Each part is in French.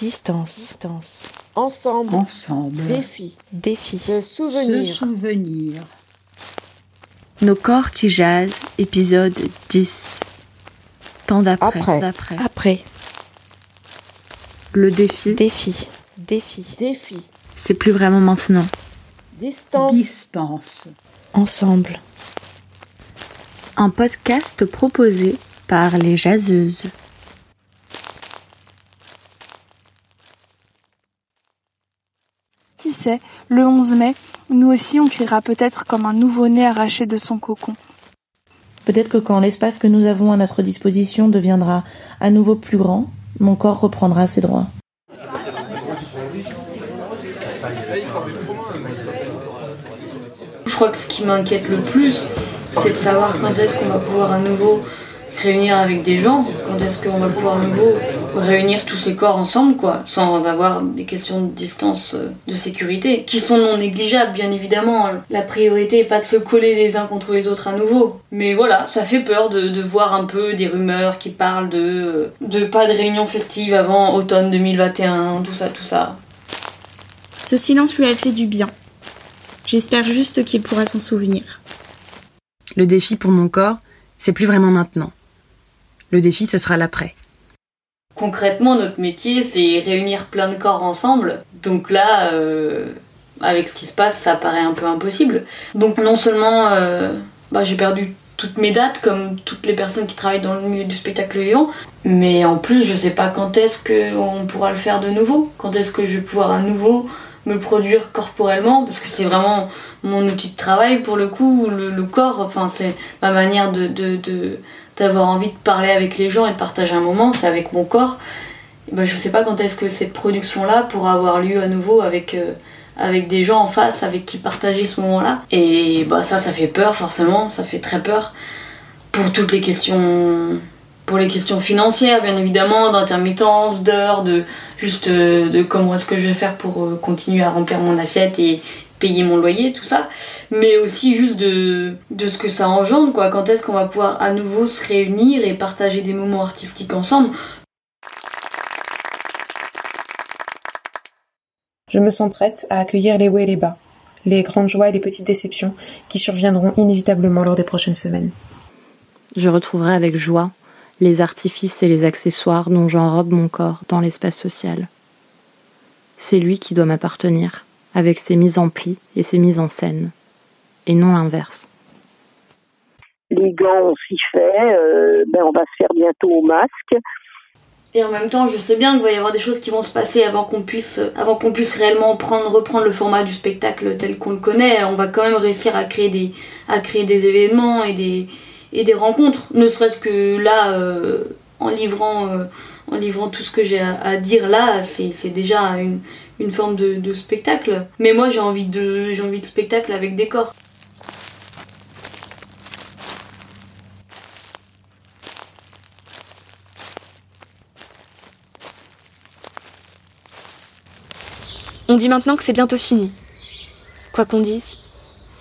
Distance. Distance. Ensemble. Ensemble. Défi. Défi. Se souvenir. Se souvenir. Nos corps qui jasent, épisode 10. Temps d'après. Après. D'après. Après. Le défi, Défi. Défi. Défi. c'est plus vraiment maintenant. Distance. Distance. Ensemble. Un podcast proposé par les jaseuses. Sait, le 11 mai, nous aussi on criera peut-être comme un nouveau-né arraché de son cocon. Peut-être que quand l'espace que nous avons à notre disposition deviendra à nouveau plus grand, mon corps reprendra ses droits. Je crois que ce qui m'inquiète le plus, c'est de savoir quand est-ce qu'on va pouvoir à nouveau se réunir avec des gens, quand est-ce qu'on va pouvoir à nouveau réunir tous ces corps ensemble, quoi, sans avoir des questions de distance euh, de sécurité, qui sont non négligeables, bien évidemment. La priorité est pas de se coller les uns contre les autres à nouveau. Mais voilà, ça fait peur de, de voir un peu des rumeurs qui parlent de, euh, de pas de réunion festive avant automne 2021, tout ça, tout ça. Ce silence lui a fait du bien. J'espère juste qu'il pourra s'en souvenir. Le défi pour mon corps, c'est plus vraiment maintenant. Le défi, ce sera l'après. Concrètement, notre métier, c'est réunir plein de corps ensemble. Donc là, euh, avec ce qui se passe, ça paraît un peu impossible. Donc non seulement euh, bah, j'ai perdu toutes mes dates, comme toutes les personnes qui travaillent dans le milieu du spectacle vivant, mais en plus, je sais pas quand est-ce qu'on pourra le faire de nouveau. Quand est-ce que je vais pouvoir à nouveau me produire corporellement, parce que c'est vraiment mon outil de travail pour le coup, le, corps, enfin c'est ma manière de d'avoir envie de parler avec les gens et de partager un moment, c'est avec mon corps. Ben, je sais pas quand est-ce que cette production-là pourra avoir lieu à nouveau avec, euh, avec des gens en face avec qui partager ce moment-là. Et bah, ça, ça fait peur forcément, ça fait très peur pour toutes les questions. Pour les questions financières, bien évidemment, d'intermittence, d'heures, de juste euh, de comment est-ce que je vais faire pour euh, continuer à remplir mon assiette et payer mon loyer, tout ça, mais aussi juste de, de ce que ça engendre, quoi. Quand est-ce qu'on va pouvoir à nouveau se réunir et partager des moments artistiques ensemble? Je me sens prête à accueillir les hauts et les bas, les grandes joies et les petites déceptions qui surviendront inévitablement lors des prochaines semaines. Je retrouverai avec joie les artifices et les accessoires dont j'enrobe mon corps dans l'espace social. C'est lui qui doit m'appartenir, avec ses mises en pli et ses mises en scène, et non l'inverse. Les gants, on s'y fait, euh, ben on va se faire bientôt au masque. Et en même temps, je sais bien qu'il va y avoir des choses qui vont se passer avant qu'on puisse, avant qu'on puisse réellement prendre, reprendre le format du spectacle tel qu'on le connaît. On va quand même réussir à créer des, à créer des événements et des, et des rencontres. Ne serait-ce que là, euh, en livrant, euh, en livrant tout ce que j'ai à, à dire là, c'est, c'est déjà une, une forme de, spectacle. Mais moi, j'ai envie de, j'ai envie de spectacle avec des corps. On dit maintenant que c'est bientôt fini. Quoi qu'on dise,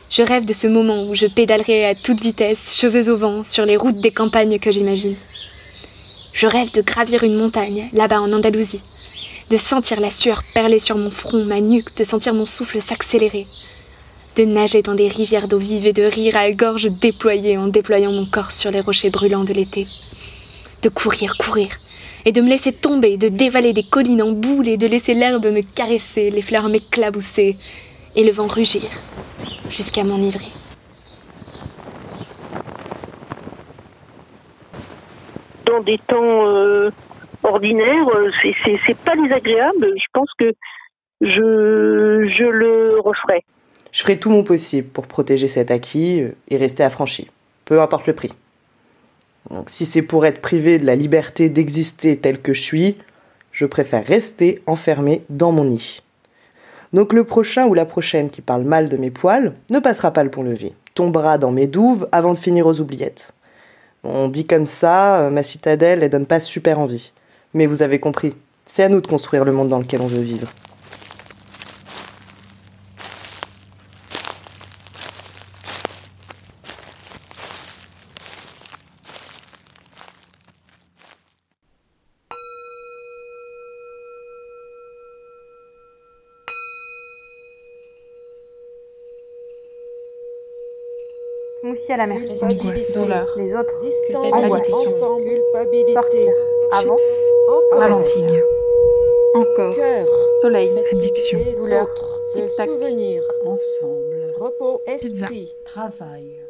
je rêve de ce moment où je pédalerai à toute vitesse, cheveux au vent, sur les routes des campagnes que j'imagine. Je rêve de gravir une montagne, là-bas en Andalousie, de sentir la sueur perler sur mon front, ma nuque, de sentir mon souffle s'accélérer, de nager dans des rivières d'eau vive et de rire à gorge déployée en déployant mon corps sur les rochers brûlants de l'été, de courir, courir, et de me laisser tomber, de dévaler des collines en boule et de laisser l'herbe me caresser, les fleurs m'éclabousser et le vent rugir jusqu'à m'enivrer. Dans des temps euh, ordinaires, euh, c'est- pas désagréable. Je pense que je, je le referai. Je ferai tout mon possible pour protéger cet acquis euh, et rester affranchi, peu importe le prix. Donc, si c'est pour être privé de la liberté d'exister tel que je suis, je préfère rester enfermé dans mon nid. Donc le prochain ou la prochaine qui parle mal de mes poils ne passera pas le pont-levis, tombera dans mes douves avant de finir aux oubliettes. On dit comme ça, euh, ma citadelle, elle donne pas super envie. Mais vous avez compris, c'est à nous de construire le monde dans lequel on veut vivre. Moussi à la mer. Les autres. Distance. Culpabilité. Ensemble. Culpabilité. Sortir. Avant. Encore. Ralentir. Encore. Cœur. Soleil. Addiction. Douleur. Tic-tac. souvenir. Ensemble. Repos. Esprit. Travail.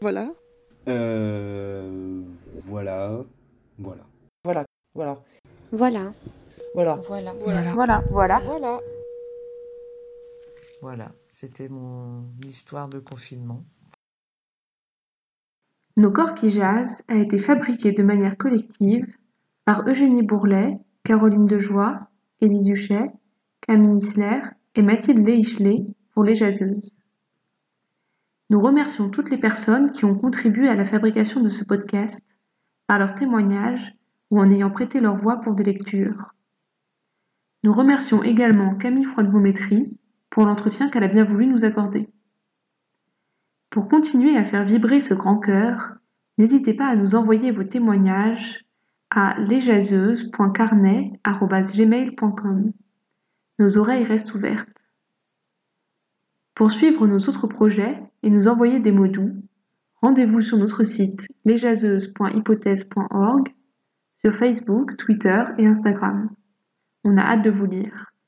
Voilà. Euh. Voilà. Voilà. Voilà, voilà. Voilà. Voilà. Voilà. Voilà. Voilà. Voilà. Voilà. Voilà, c'était mon histoire de confinement. Nos corps qui jasent a été fabriqué de manière collective par Eugénie Bourlet, Caroline Dejoie, Élise Huchet, Camille Isler et Mathilde Leichelet pour Les Jaseuses. Nous remercions toutes les personnes qui ont contribué à la fabrication de ce podcast par leurs témoignages ou en ayant prêté leur voix pour des lectures. Nous remercions également Camille Froide-Beaumétrie pour l'entretien qu'elle a bien voulu nous accorder. Pour continuer à faire vibrer ce grand cœur, n'hésitez pas à nous envoyer vos témoignages à lesjaseuses.carnet.gmail.com. Nos oreilles restent ouvertes. Pour suivre nos autres projets et nous envoyer des mots doux, rendez-vous sur notre site lesjaseuses.hypothèse.org, sur Facebook, Twitter et Instagram. On a hâte de vous lire.